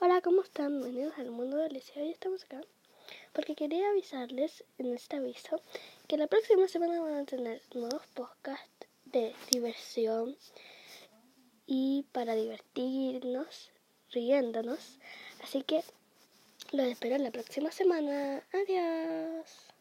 Hola, ¿cómo están? Bienvenidos al mundo de Alicia. Hoy estamos acá porque quería avisarles en este aviso que la próxima semana van a tener nuevos podcasts de diversión y para divertirnos, riéndonos. Así que los espero la próxima semana. Adiós.